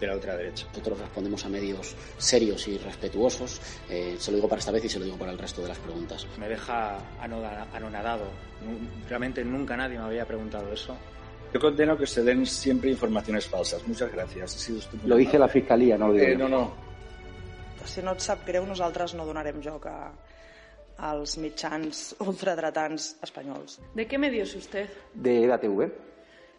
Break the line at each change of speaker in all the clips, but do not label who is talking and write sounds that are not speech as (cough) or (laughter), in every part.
de la ultraderecha.
Nosotros respondemos a medios serios y respetuosos. Eh, se lo digo para esta vez y se lo digo para el resto de las preguntas.
Me deja anonadado. Realmente nunca nadie me había preguntado eso.
Yo condeno que se den siempre informaciones falsas. Muchas gracias. Ha sido
lo dice la Fiscalía, no lo digo
eh, No, no.
Si no et sap greu, nosaltres no donarem joc a, als mitjans ultradretans espanyols.
¿De qué medio es usted?
De EDATV.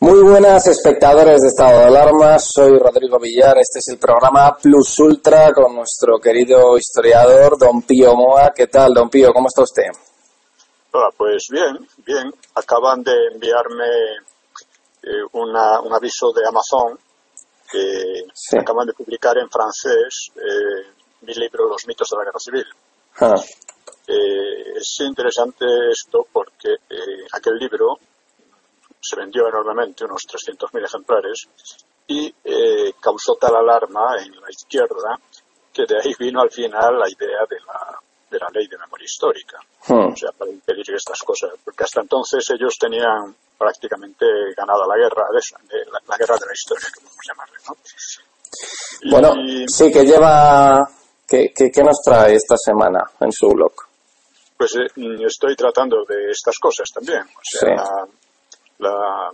Muy buenas espectadores de Estado de Alarma, soy Rodrigo Villar, este es el programa Plus Ultra con nuestro querido historiador Don Pío Moa. ¿Qué tal, Don Pío? ¿Cómo está usted?
Pues bien, bien. Acaban de enviarme eh, una- un aviso de Amazon que acaban de publicar en francés eh, mi libro Los mitos de la guerra civil.
Ah,
Eh, es interesante esto porque aquel libro se vendió enormemente, unos 300.000 ejemplares, y eh, causó tal alarma en la izquierda que de ahí vino al final la idea de la, de la ley de memoria histórica.
Hmm.
O sea, para impedir que estas cosas, porque hasta entonces ellos tenían prácticamente ganada la guerra, de, esa- de la, la guerra de la historia, que podemos llamarle, ¿no? Y-
Bueno, sí, que lleva... ¿Qué, qué, qué nos trae esta semana en su blog?
Pues eh, estoy tratando de estas cosas también. O sea,
Sí.
La-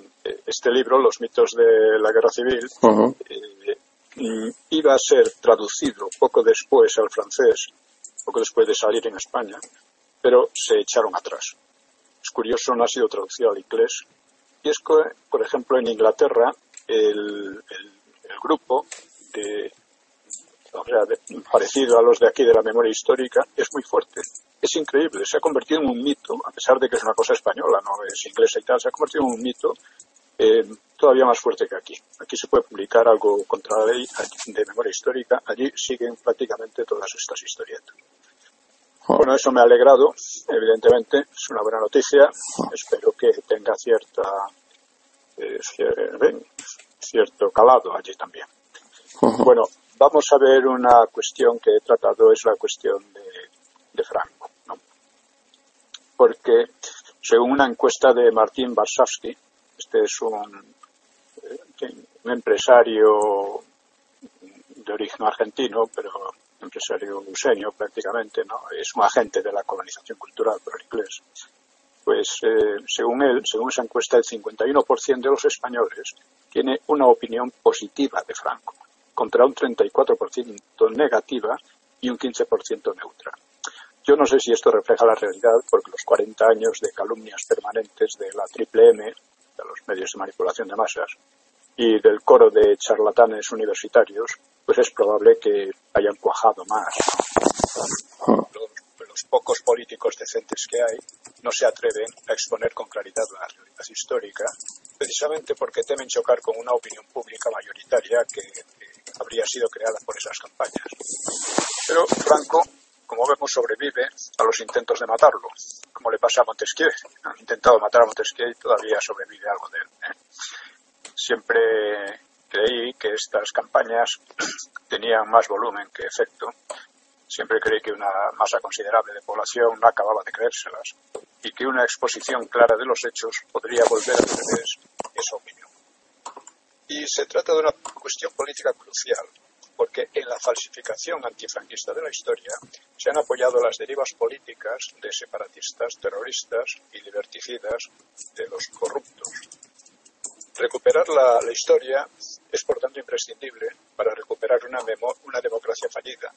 este libro, Los mitos de la guerra civil, eh, mm, iba a ser traducido poco después al francés, poco después de salir en España, pero se echaron atrás. Es curioso, no ha sido traducido al inglés. Y es que, por ejemplo, en Inglaterra, el, el- el grupo de, o sea, de- parecido a los de aquí de la memoria histórica, es muy fuerte. Es increíble, se ha convertido en un mito, a pesar de que es una cosa española, no es inglesa y tal, se ha convertido en un mito eh, todavía más fuerte que aquí. Aquí se puede publicar algo contra la ley de memoria histórica, allí siguen prácticamente todas estas historietas. Bueno, eso me ha alegrado, evidentemente, es una buena noticia, espero que tenga cierta, eh, cierto calado allí también. Bueno, vamos a ver una cuestión que he tratado, es la cuestión de, de Franco. ¿no? Porque según una encuesta de Martín Barsavsky, este es un, eh, un empresario de origen argentino, pero empresario luseño prácticamente, ¿no? Es un agente de la colonización cultural por el inglés. Pues eh, según él, según esa encuesta, el 51% de los españoles tiene una opinión positiva de Franco, contra un 34% negativa y un 15% neutra. Yo no sé si esto refleja la realidad, porque los 40 años de calumnias permanentes de la Triple M, de los medios de manipulación de masas, y del coro de charlatanes universitarios, pues es probable que hayan cuajado más. Los, los, pocos políticos decentes que hay no se atreven a exponer con claridad la realidad histórica, precisamente porque temen chocar con una opinión pública mayoritaria que, que habría sido creada por esas campañas. Pero Franco, como vemos, sobrevive a los intentos de matarlo, como le pasa a Montesquieu. Han intentado matar a Montesquieu y todavía sobrevive algo de él. ¿eh? Siempre creí que estas campañas (clears throat) tenían más volumen que efecto. Siempre creí que una masa considerable de población no acababa de creérselas y que una exposición clara de los hechos podría volver a revés esa opinión. Y se trata de una cuestión política crucial, porque en la falsificación antifranquista de la historia se han apoyado las derivas políticas de separatistas, terroristas y liberticidas de los corruptos, Recuperar la, la, historia es, por tanto, imprescindible para recuperar una, memo, una democracia fallida,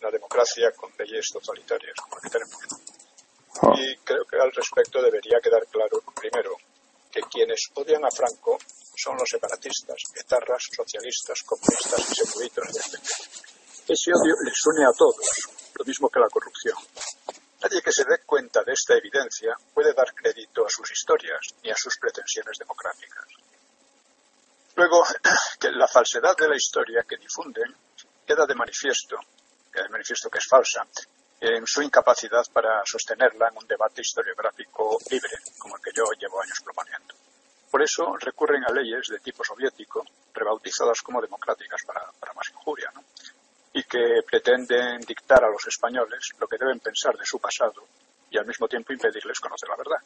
una democracia con leyes totalitarias, como la que tenemos. Y creo que al respecto debería quedar claro, primero, que quienes odian a Franco son los separatistas, etarras, socialistas, comunistas y secuditos, Ese odio les une a todos, lo mismo que la corrupción. Nadie que se dé cuenta de esta evidencia puede dar crédito a sus historias ni a sus pretensiones democráticas. Luego, (clears throat) que la falsedad de la historia que difunden queda de manifiesto, queda de manifiesto que es falsa, en su incapacidad para sostenerla en un debate historiográfico libre, como el que yo llevo años proponiendo. Por eso recurren a leyes de tipo soviético, rebautizadas como democráticas para, para más injuria, y que pretenden dictar a los españoles lo que deben pensar de su pasado y al mismo tiempo impedirles conocer la verdad.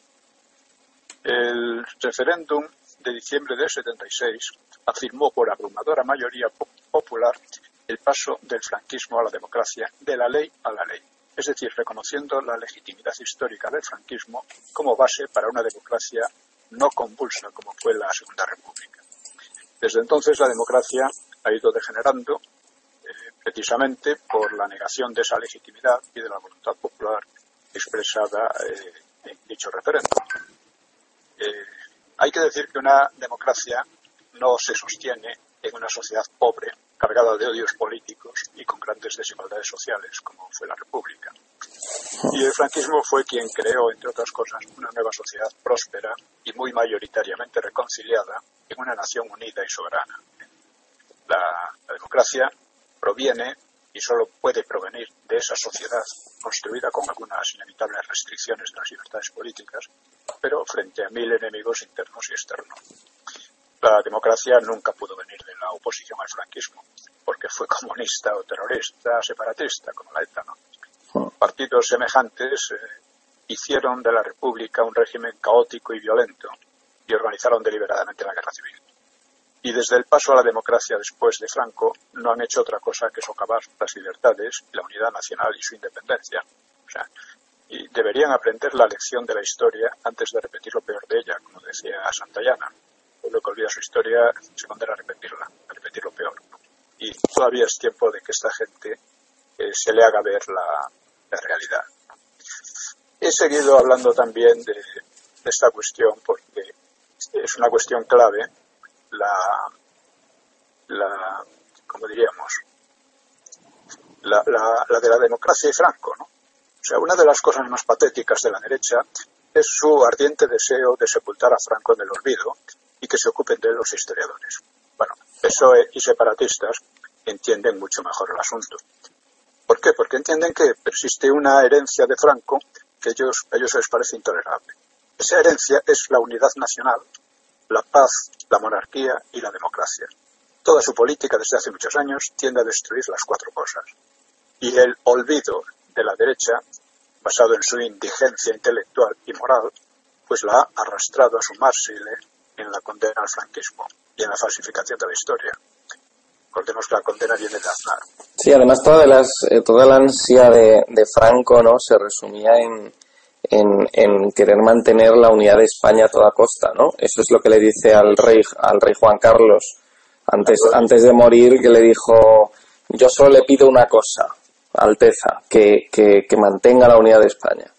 El referéndum de diciembre del 76 afirmó por abrumadora mayoría popular el paso del franquismo a la democracia, de la ley a la ley, es decir, reconociendo la legitimidad histórica del franquismo como base para una democracia no convulsa como fue la Segunda República. Desde entonces la democracia ha ido degenerando precisamente por la negación de esa legitimidad y de la voluntad popular expresada eh, en dicho referéndum. Eh, hay que decir que una democracia no se sostiene en una sociedad pobre, cargada de odios políticos y con grandes desigualdades sociales, como fue la República. Y el franquismo fue quien creó, entre otras cosas, una nueva sociedad próspera y muy mayoritariamente reconciliada en una nación unida y soberana. La, democracia proviene y solo puede provenir de esa sociedad construida con algunas inevitables restricciones de las libertades políticas, pero frente a mil enemigos internos y externos. La democracia nunca pudo venir de la oposición al franquismo, porque fue comunista o terrorista, separatista, como la ETA. ¿no? Partidos semejantes eh, hicieron de la República un régimen caótico y violento y organizaron deliberadamente la guerra civil y desde el paso a la democracia después de Franco no han hecho otra cosa que socavar las libertades, la unidad nacional y su independencia. O sea, y deberían aprender la lección de la historia antes de repetir lo peor de ella, como decía Santayana. Lo que olvida su historia se condena a repetirla, a repetir lo peor. Y todavía es tiempo de que esta gente eh, se le haga ver la, realidad. He seguido hablando también de, esta cuestión porque es una cuestión clave la, la como diríamos, la, de la democracia y Franco, ¿no? O sea, una de las cosas más patéticas de la derecha es su ardiente deseo de sepultar a Franco en el olvido y que se ocupen de los historiadores. Bueno, PSOE y separatistas entienden mucho mejor el asunto. ¿Por qué? Porque entienden que persiste una herencia de Franco que ellos, a ellos les parece intolerable. Esa herencia es la unidad nacional la paz, la monarquía y la democracia. Toda su política desde hace muchos años tiende a destruir las cuatro cosas. Y el olvido de la derecha, basado en su indigencia intelectual y moral, pues la ha arrastrado a sumarse en la condena al franquismo y en la falsificación de la historia. Recordemos que la condena viene de Aznar.
Sí, además toda, las, eh, toda la ansia de, de, Franco no se resumía en, en, en, querer mantener la unidad de España a toda costa, ¿no? Eso es lo que le dice al rey, al rey Juan Carlos antes, antes de morir, que le dijo, yo solo le pido una cosa, Alteza, que, que, que mantenga la unidad de España.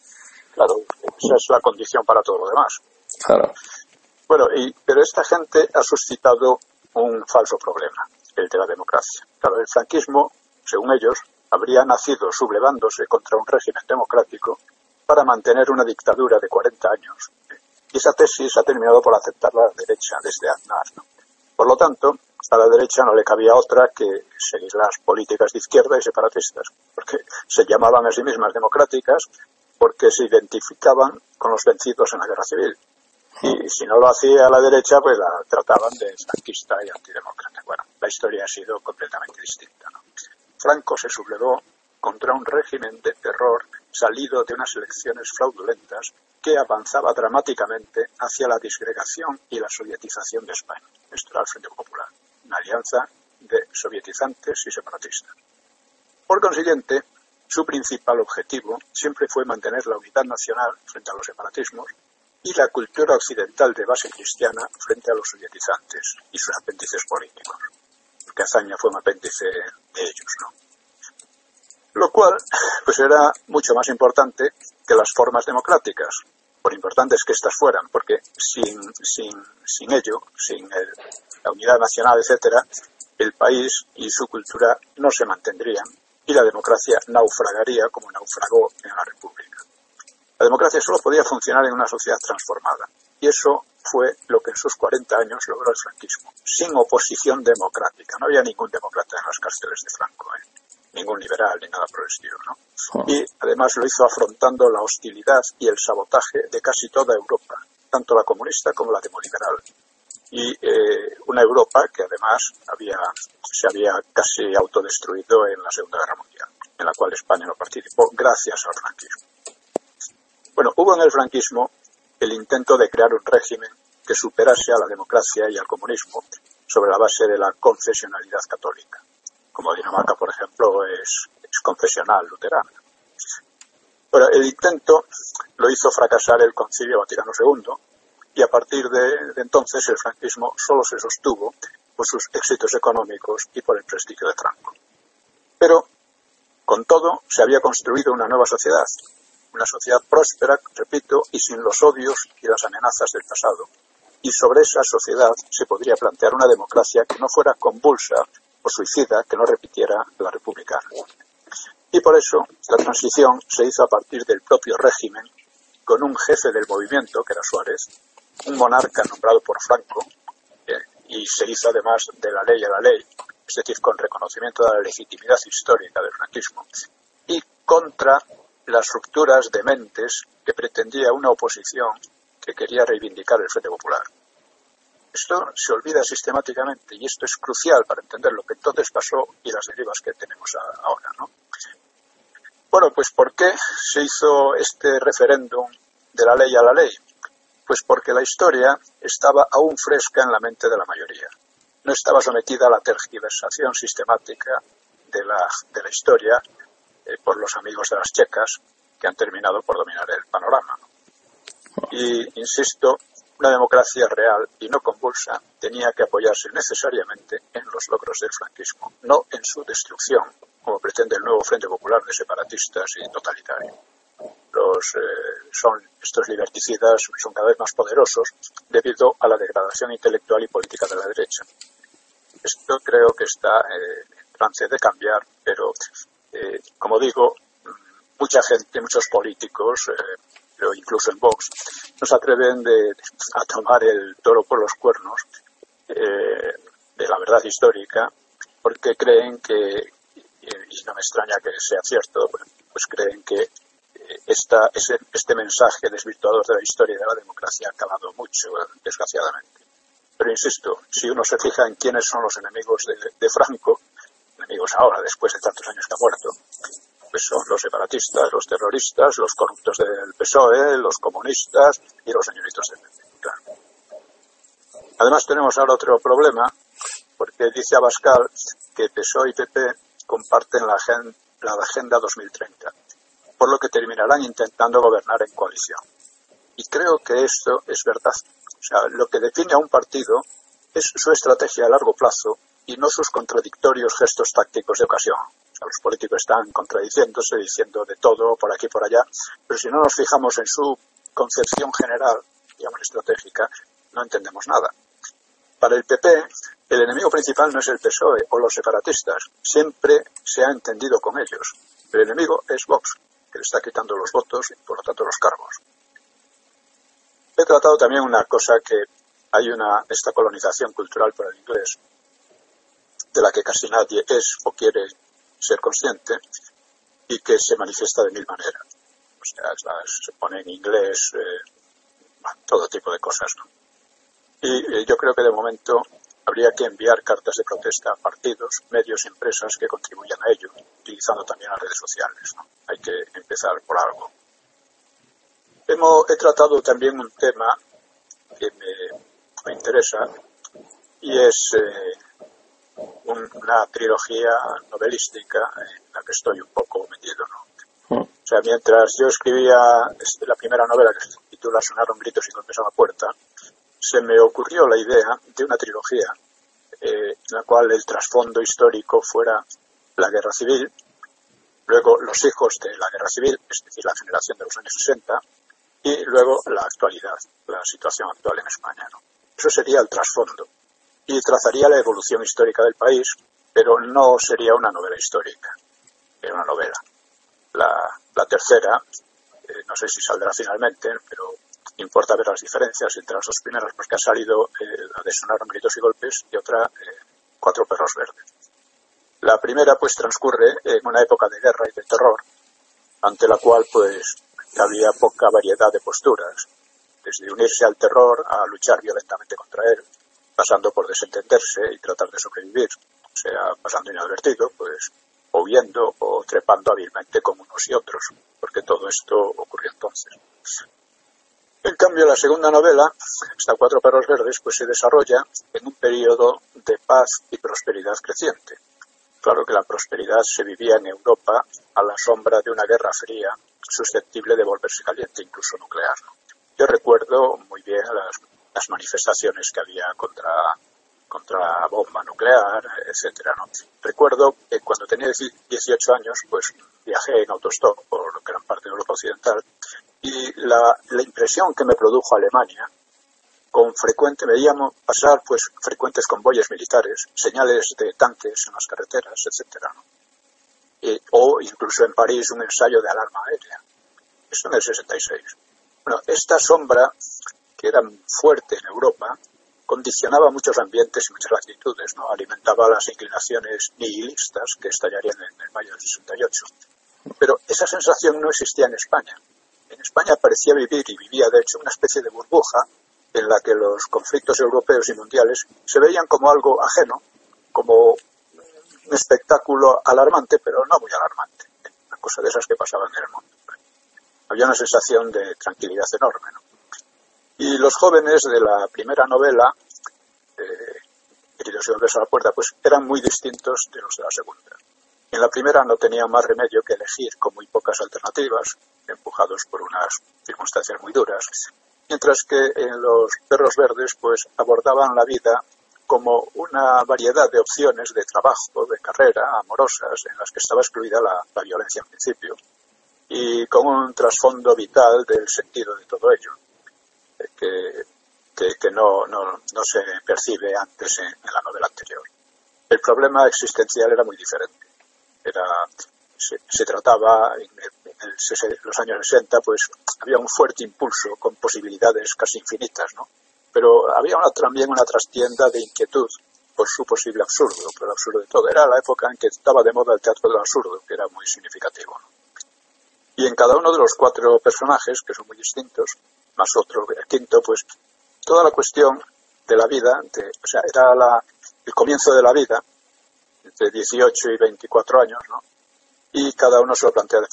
Claro, esa es la condición para todo lo demás.
Claro.
Bueno, y, pero esta gente ha suscitado un falso problema, el de la democracia. Claro, el franquismo, según ellos, habría nacido sublevándose contra un régimen democrático para mantener una dictadura de 40 años. Y esa tesis ha terminado por aceptarla la derecha desde Aznar. Por lo tanto, a la derecha no le cabía otra que seguir las políticas de izquierda y separatistas, porque se llamaban a sí mismas democráticas porque se identificaban con los vencidos en la guerra civil. Y si no lo hacía la derecha, pues la trataban de franquista y antidemócrata. Bueno, la historia ha sido completamente distinta. ¿no? Franco se sublevó contra un régimen de terror salido de unas elecciones fraudulentas que avanzaba dramáticamente hacia la disgregación y la sovietización de España. Esto era el Frente Popular, una alianza de sovietizantes y separatistas. Por consiguiente, su principal objetivo siempre fue mantener la unidad nacional frente a los separatismos y la cultura occidental de base cristiana frente a los sovietizantes y sus apéndices políticos. Porque Azaña fue un apéndice de ellos, ¿no? Lo cual, pues era mucho más importante que las formas democráticas, por importantes que éstas fueran, porque sin, sin, sin ello, sin la unidad nacional, etcétera, el país y su cultura no se mantendrían y la democracia naufragaría como naufragó en la República. La democracia solo podía funcionar en una sociedad transformada y eso fue lo que en sus 40 años logró el franquismo, sin oposición democrática. No había ningún demócrata en las cárceles de Franco, ¿eh? ningún liberal ni nada por el estilo. ¿no? Y además lo hizo afrontando la hostilidad y el sabotaje de casi toda Europa, tanto la comunista como la demoliberal y eh, una Europa que además había, se había casi autodestruido en la Segunda Guerra Mundial, en la cual España no participó gracias al franquismo. Bueno, hubo en el franquismo el intento de crear un régimen que superase a la democracia y al comunismo sobre la base de la confesionalidad católica, como Dinamarca, por ejemplo, es, es confesional luterana. Bueno, el intento lo hizo fracasar el Concilio Vaticano II, y a partir de, de, entonces el franquismo solo se sostuvo por sus éxitos económicos y por el prestigio de Franco. Pero, con todo, se había construido una nueva sociedad, una sociedad próspera, repito, y sin los odios y las amenazas del pasado. Y sobre esa sociedad se podría plantear una democracia que no fuera convulsa o suicida, que no repitiera la republicana. Y por eso la transición se hizo a partir del propio régimen, con un jefe del movimiento, que era Suárez, un monarca nombrado por Franco eh, y se hizo además de la ley a la ley, es decir, con reconocimiento de la legitimidad histórica del franquismo y contra las rupturas de mentes que pretendía una oposición que quería reivindicar el Frente Popular. Esto se olvida sistemáticamente y esto es crucial para entender lo que entonces pasó y las derivas que tenemos ahora. ¿no? Bueno, pues ¿por qué se hizo este referéndum de la ley a la ley? Pues porque la historia estaba aún fresca en la mente de la mayoría. No estaba sometida a la tergiversación sistemática de la, de la historia eh, por los amigos de las checas que han terminado por dominar el panorama. Y, insisto, una democracia real y no convulsa tenía que apoyarse necesariamente en los logros del franquismo, no en su destrucción, como pretende el nuevo Frente Popular de separatistas y totalitarios los, eh, son estos liberticidas son cada vez más poderosos debido a la degradación intelectual y política de la derecha. Esto creo que está eh, en trance de cambiar, pero eh, como digo, mucha gente, muchos políticos, pero incluso en Vox, no se atreven de, a tomar el toro por los cuernos de la verdad histórica porque creen que, y no me extraña que sea cierto, pues creen que esta, ese, este mensaje desvirtuador de la historia y de la democracia ha calado mucho, desgraciadamente. Pero insisto, si uno se fija en quiénes son los enemigos de, de Franco, enemigos ahora, después de tantos años que ha muerto, pues son los separatistas, los terroristas, los corruptos del PSOE, los comunistas y los señoritos del PP. Además tenemos ahora otro problema, porque dice Abascal que PSOE y PP comparten la, agen- la Agenda 2030, por lo que terminarán intentando gobernar en coalición. Y creo que esto es verdad. O sea, lo que define a un partido es su estrategia a largo plazo y no sus contradictorios gestos tácticos de ocasión. O sea, los políticos están contradiciéndose, diciendo de todo, por aquí, por allá, pero si no nos fijamos en su concepción general, digamos estratégica, no entendemos nada. Para el PP, el enemigo principal no es el PSOE o los separatistas, siempre se ha entendido con ellos. El enemigo es Vox, que le está quitando los votos y por lo tanto los cargos. He tratado también una cosa que hay una esta colonización cultural por el inglés, de la que casi nadie es o quiere ser consciente y que se manifiesta de mil maneras. Se pone en inglés eh, todo tipo de cosas. ¿no? Y eh, yo creo que de momento habría que enviar cartas de protesta a partidos, medios empresas que contribuyan a ello, utilizando también las redes sociales. ¿no? Hay que empezar por algo. Hemos, he tratado también un tema que me, interesa y es eh, una trilogía novelística en la que estoy un poco metido. ¿no? O sea, mientras yo escribía este, la primera novela que se titula Sonaron gritos y golpes a la puerta, se me ocurrió la idea de una trilogía eh, en la cual el trasfondo histórico fuera la guerra civil, luego los hijos de la guerra civil, es decir, la generación de los años 60, y luego la actualidad, la situación actual en España. ¿no? Eso sería el trasfondo. Y trazaría la evolución histórica del país, pero no sería una novela histórica, era una novela. La, tercera, eh, no sé si saldrá finalmente, pero importa ver las diferencias entre las dos primeras, porque ha salido eh, la de Sonaron gritos y golpes y otra eh, Cuatro perros verdes. La primera pues transcurre en una época de guerra y de terror, ante la cual pues había poca variedad de posturas, desde unirse al terror a luchar violentamente contra él, pasando por desentenderse y tratar de sobrevivir, o sea, pasando inadvertido, pues o huyendo o trepando hábilmente con unos y otros, porque todo esto ocurrió entonces. En cambio, la segunda novela, esta Cuatro perros verdes, pues se desarrolla en un periodo de paz y prosperidad creciente. Claro que la prosperidad se vivía en Europa a la sombra de una guerra fría susceptible de volverse caliente, incluso nuclear. Yo recuerdo muy bien las, las manifestaciones que había contra, contra bomba nuclear, etcétera. ¿no? Recuerdo que cuando tenía 18 años, pues viajé en autostop por gran parte de Europa Occidental y la, la impresión que me produjo Alemania con frecuente veíamos pasar pues frecuentes convoyes militares, señales de tanques en las carreteras, etcétera, ¿no? Eh, o incluso en París un ensayo de alarma aérea. Esto en el 66. Bueno, esta sombra, que era fuerte en Europa, condicionaba muchos ambientes y muchas actitudes, ¿no? Alimentaba las inclinaciones nihilistas que estallarían en el mayo del 68. Pero esa sensación no existía en España. En España parecía vivir, y vivía de hecho, una especie de burbuja en la que los conflictos europeos y mundiales se veían como algo ajeno, como un espectáculo alarmante, pero no muy alarmante, una cosa de esas que pasaban en el mundo. Había una sensación de tranquilidad enorme. ¿no? Y los jóvenes de la primera novela, eh, Queridos y a la Puerta, pues eran muy distintos de los de la segunda. En la primera no tenían más remedio que elegir con muy pocas alternativas, empujados por unas circunstancias muy duras, mientras que en los perros verdes pues abordaban la vida como una variedad de opciones de trabajo, de carrera, amorosas, en las que estaba excluida la, la violencia en principio, y con un trasfondo vital del sentido de todo ello, que, que, que no, no, no, se percibe antes en, en, la novela anterior. El problema existencial era muy diferente. Era, se, se trataba en, en, el, los años 60, pues había un fuerte impulso con posibilidades casi infinitas, ¿no? Pero había una, también una trastienda de inquietud por su posible absurdo, por el absurdo de todo. Era la época en que estaba de moda el teatro del absurdo, que era muy significativo. ¿no? Y en cada uno de los cuatro personajes, que son muy distintos, más otro, quinto, pues toda la cuestión de la vida, de, o sea, era la, el comienzo de la vida, entre 18 y 24 años, ¿no? Y cada uno se lo plantea de,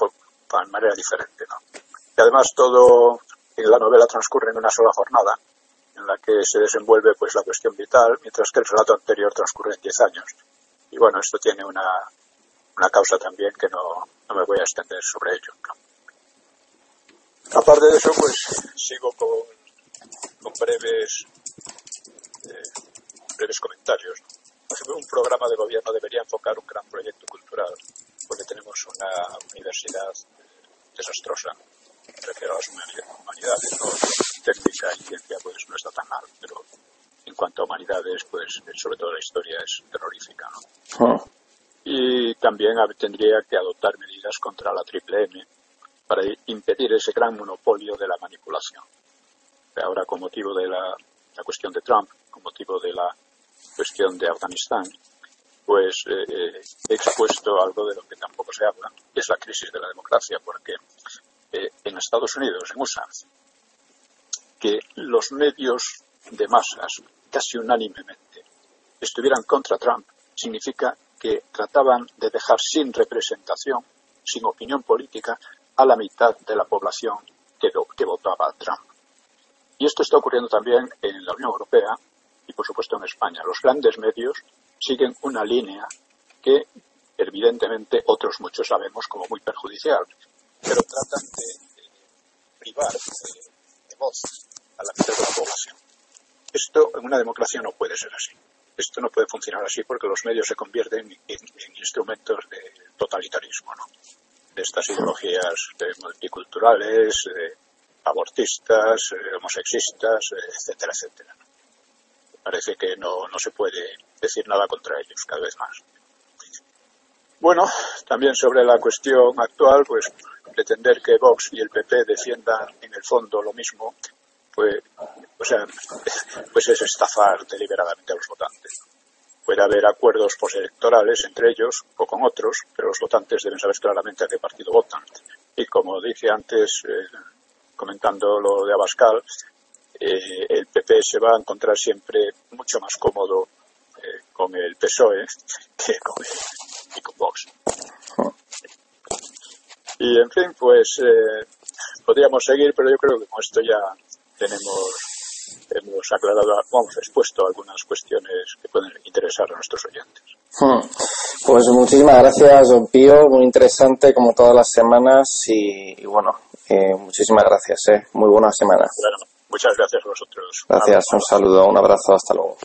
manera diferente, ¿no? Y además todo en la novela transcurre en una sola jornada, en la que se desenvuelve pues la cuestión vital, mientras que el relato anterior transcurre en 10 años. Y bueno, esto tiene una, una causa también que no, no me voy a extender sobre ello. Aparte de eso, pues sigo con, con breves, eh, breves comentarios. Un programa de gobierno debería enfocar un gran proyecto cultural, porque tenemos una universidad desastrosa, me refiero a las humanidades, ¿no? técnica y ciencia pues no está tan mal, pero en cuanto a humanidades, pues sobre todo la historia es terrorífica. ¿no? Ah. Y también tendría que adoptar medidas contra la triple M para impedir ese gran monopolio de la manipulación. Ahora, con motivo de la, cuestión de Trump, con motivo de la cuestión de Afganistán, pues eh, he expuesto algo de lo que tampoco se habla, que es la crisis de la democracia, porque eh, en Estados Unidos, en USA, que los medios de masas casi unánimemente estuvieran contra Trump significa que trataban de dejar sin representación, sin opinión política, a la mitad de la población que, votaba a Trump. Y esto está ocurriendo también en la Unión Europea y, por supuesto, en España. Los grandes medios siguen una línea que, evidentemente, otros muchos sabemos como muy perjudicial, pero tratan de, privar de, voz a la mitad de la población. Esto en una democracia no puede ser así. Esto no puede funcionar así porque los medios se convierten en, instrumentos de totalitarismo, ¿no? De estas ideologías multiculturales, abortistas, homosexistas, etcétera, etcétera. Parece que no, no se puede decir nada contra ellos cada vez más. Bueno, también sobre la cuestión actual, pues pretender que Vox y el PP defiendan en el fondo lo mismo, pues, o sea, (laughs) pues es estafar deliberadamente a los votantes. Puede haber acuerdos postelectorales entre ellos o con otros, pero los votantes deben saber claramente a qué partido votan. Y como dije antes, eh, comentando lo de Abascal, eh, el PP se va a encontrar siempre mucho más cómodo eh, con el PSOE (laughs) que con, y con Vox. Y en fin, pues podríamos seguir, pero yo creo que con esto ya tenemos hemos aclarado, hemos expuesto algunas cuestiones que pueden interesar a nuestros oyentes.
Pues muchísimas gracias, don Pío, muy interesante como todas las semanas y, bueno, eh, muchísimas gracias, eh. muy buena semana.
Bueno, muchas gracias a vosotros.
Gracias, un saludo, un abrazo, hasta luego.